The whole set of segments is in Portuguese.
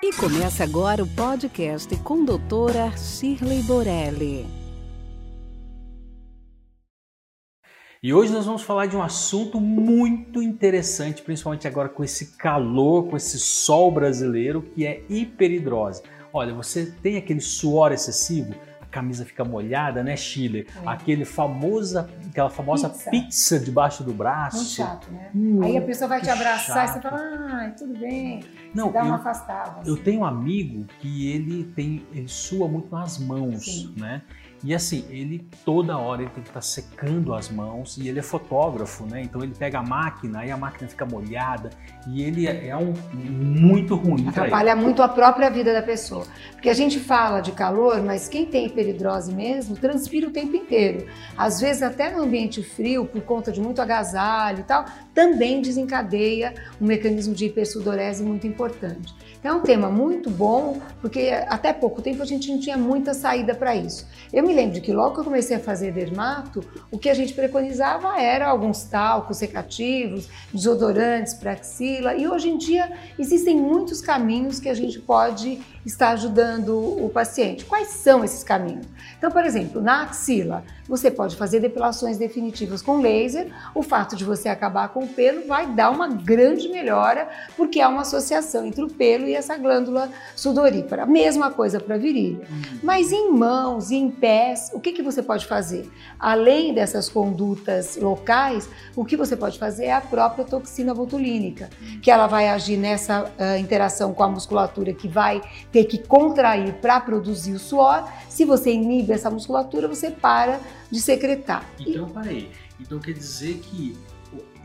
E começa agora o podcast com doutora Shirley Borelli. E hoje nós vamos falar de um assunto muito interessante, principalmente agora com esse calor, com esse sol brasileiro, que é hiperidrose. Olha, você tem aquele suor excessivo, camisa fica molhada, né, Chile? É. Aquele famosa, aquela famosa pizza. pizza debaixo do braço. Muito chato, né? Hum, Aí a pessoa vai te abraçar chato. e você fala, ah, tudo bem. Não, você dá uma eu, afastada. Assim. Eu tenho um amigo que ele tem, ele sua muito nas mãos, Sim. né? E assim, ele toda hora ele tem que estar tá secando as mãos e ele é fotógrafo, né? Então ele pega a máquina e a máquina fica molhada e ele é, é um muito ruim. Atrapalha muito a própria vida da pessoa. Porque a gente fala de calor, mas quem tem hiperidrose mesmo transpira o tempo inteiro. Às vezes até no ambiente frio, por conta de muito agasalho e tal, também desencadeia um mecanismo de hipersudorese muito importante. Então é um tema muito bom, porque até pouco tempo a gente não tinha muita saída para isso. Eu me lembro que logo que eu comecei a fazer dermato, o que a gente preconizava era alguns talcos secativos, desodorantes para axila, e hoje em dia existem muitos caminhos que a gente pode estar ajudando o paciente. Quais são esses caminhos? Então, por exemplo, na axila, você pode fazer depilações definitivas com laser. O fato de você acabar com pelo vai dar uma grande melhora, porque há uma associação entre o pelo e essa glândula sudorípara. Mesma coisa para virilha. Uhum. Mas em mãos e em pés, o que, que você pode fazer? Além dessas condutas locais, o que você pode fazer é a própria toxina botulínica, que ela vai agir nessa uh, interação com a musculatura que vai ter que contrair para produzir o suor. Se você inibe essa musculatura, você para de secretar. Então, parei. Então quer dizer que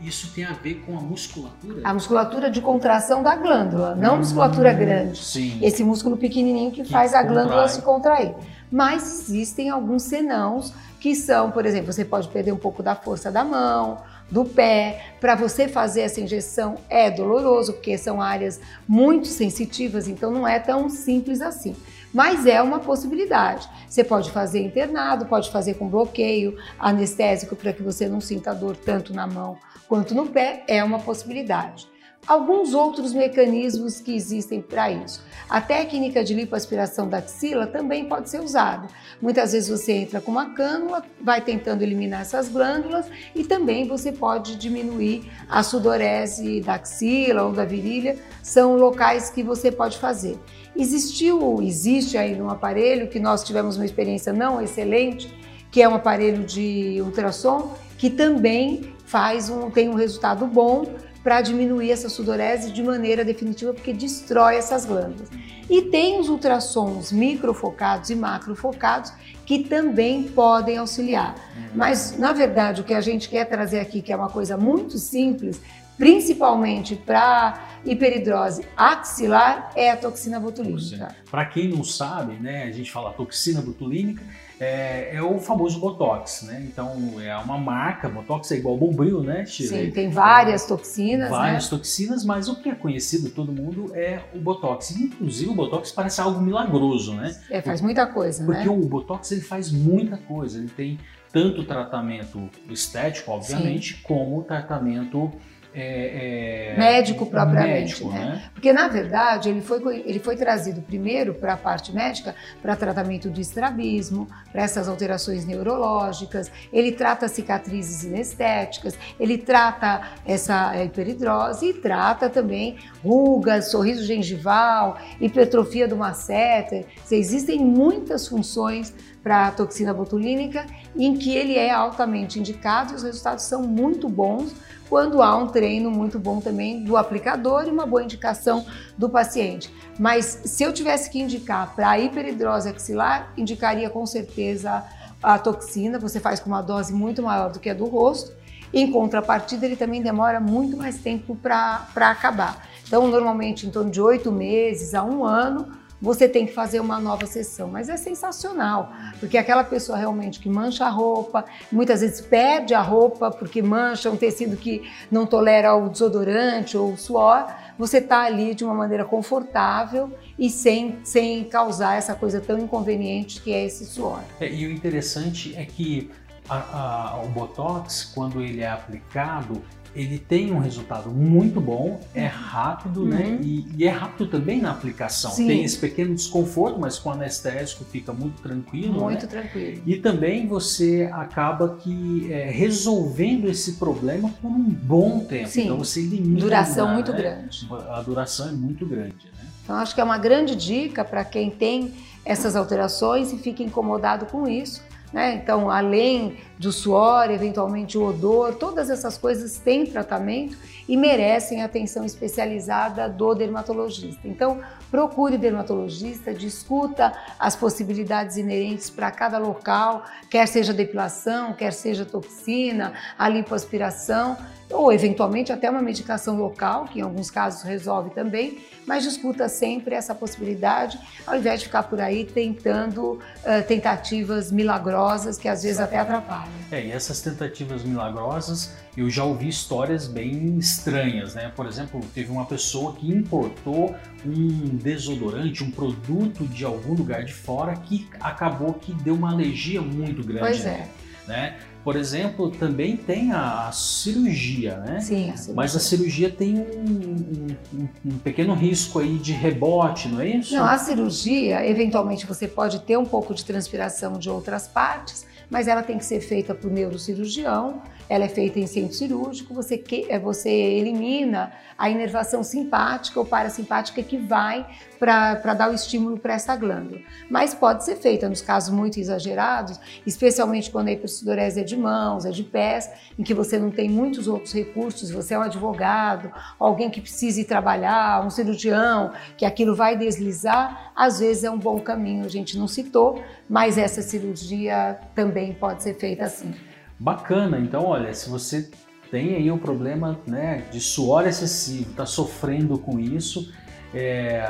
isso tem a ver com a musculatura? A musculatura de contração da glândula, não hum, musculatura grande. Sim. Esse músculo pequenininho que, que faz a glândula se contrair. Mas existem alguns senãos que são, por exemplo, você pode perder um pouco da força da mão, do pé. Para você fazer essa injeção é doloroso, porque são áreas muito sensitivas, então não é tão simples assim. Mas é uma possibilidade. Você pode fazer internado, pode fazer com bloqueio anestésico para que você não sinta dor tanto na mão quanto no pé, é uma possibilidade alguns outros mecanismos que existem para isso. A técnica de lipoaspiração da axila também pode ser usada. Muitas vezes você entra com uma cânula, vai tentando eliminar essas glândulas e também você pode diminuir a sudorese da axila ou da virilha, são locais que você pode fazer. Existiu, existe aí um aparelho que nós tivemos uma experiência não excelente, que é um aparelho de ultrassom que também faz um, tem um resultado bom para diminuir essa sudorese de maneira definitiva, porque destrói essas glândulas. E tem os ultrassons microfocados e macrofocados que também podem auxiliar. Mas, na verdade, o que a gente quer trazer aqui, que é uma coisa muito simples, principalmente para hiperidrose axilar, é a toxina botulínica. Para quem não sabe, né, a gente fala toxina botulínica, é, é, o famoso Botox, né? Então é uma marca, Botox é igual Bombril, né, Chile? Sim, tem várias toxinas, Várias né? toxinas, mas o que é conhecido todo mundo é o Botox. Inclusive o Botox parece algo milagroso, né? É, faz muita coisa, Porque né? o Botox ele faz muita coisa, ele tem tanto tratamento estético, obviamente, Sim. como tratamento é, é, médico propriamente, médico, né? né? Porque na verdade ele foi, ele foi trazido primeiro para a parte médica para tratamento do estrabismo, para essas alterações neurológicas. Ele trata cicatrizes inestéticas, ele trata essa hiperidrose e trata também rugas, sorriso gengival, hipertrofia do masseter. Existem muitas funções para a toxina botulínica em que ele é altamente indicado e os resultados são muito bons quando há um treino muito bom também do aplicador e uma boa indicação do paciente. Mas se eu tivesse que indicar para hiperidrose axilar, indicaria com certeza a toxina, você faz com uma dose muito maior do que a do rosto. Em contrapartida, ele também demora muito mais tempo para acabar. Então, normalmente em torno de oito meses a um ano, você tem que fazer uma nova sessão. Mas é sensacional, porque aquela pessoa realmente que mancha a roupa, muitas vezes perde a roupa porque mancha um tecido que não tolera o desodorante ou o suor, você está ali de uma maneira confortável e sem, sem causar essa coisa tão inconveniente que é esse suor. É, e o interessante é que a, a, o Botox, quando ele é aplicado, ele tem um resultado muito bom, é rápido, né? uhum. né? E, e, é rápido também na aplicação. Sim. Tem esse pequeno desconforto, mas com anestésico fica muito tranquilo. Muito né? tranquilo. E também você acaba que é, resolvendo esse problema por um bom tempo. Sim. Então você elimina. Duração né? muito grande. A duração é muito grande. Né? Então acho que é uma grande dica para quem tem essas alterações e fica incomodado com isso né? Então, além do suor, eventualmente o odor, todas essas coisas têm tratamento e merecem atenção especializada do dermatologista. Então, procure dermatologista, discuta as possibilidades inerentes para cada local, quer seja depilação, quer seja toxina, a lipoaspiração ou eventualmente até uma medicação local, que em alguns casos resolve também, mas discuta sempre essa possibilidade, ao invés de ficar por aí tentando uh, tentativas milagrosas que às vezes até atrapalham. É, e essas tentativas milagrosas, eu já ouvi histórias bem estranhas, né? Por exemplo, teve uma pessoa que importou um desodorante, um produto de algum lugar de fora que acabou que deu uma alergia muito grande. Pois é. Né? Por exemplo, também tem a, a cirurgia, né? Sim, a cirurgia. Mas a cirurgia tem um, um, um, pequeno risco aí de rebote, não é isso? Não, a cirurgia, eventualmente você pode ter um pouco de transpiração de outras partes, mas ela tem que ser feita por neurocirurgião, ela é feita em centro cirúrgico, você, que, é, você elimina a inervação simpática ou parasimpática que vai para dar o estímulo para essa glândula. Mas pode ser feita nos casos muito exagerados, especialmente quando a hipercidorese é de mãos, é de pés, em que você não tem muitos outros recursos, você é um advogado, alguém que precise trabalhar, um cirurgião, que aquilo vai deslizar, às vezes é um bom caminho. A gente não citou, mas essa cirurgia também pode ser feita assim. Bacana, então olha, se você tem aí um problema né, de suor excessivo, está sofrendo com isso, é,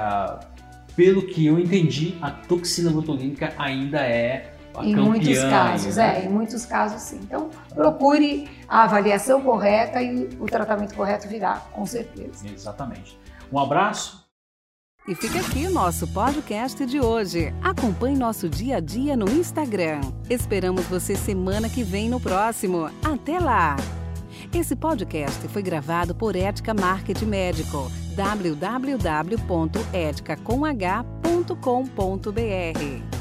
pelo que eu entendi, a toxina botulínica ainda é a em muitos casos, né? é, em muitos casos sim. Então procure a avaliação correta e o tratamento correto virá, com certeza. Exatamente. Um abraço. E fica aqui o nosso podcast de hoje. Acompanhe nosso dia a dia no Instagram. Esperamos você semana que vem no próximo. Até lá! Esse podcast foi gravado por Ética Marketing Médico. www.eticacomh.com.br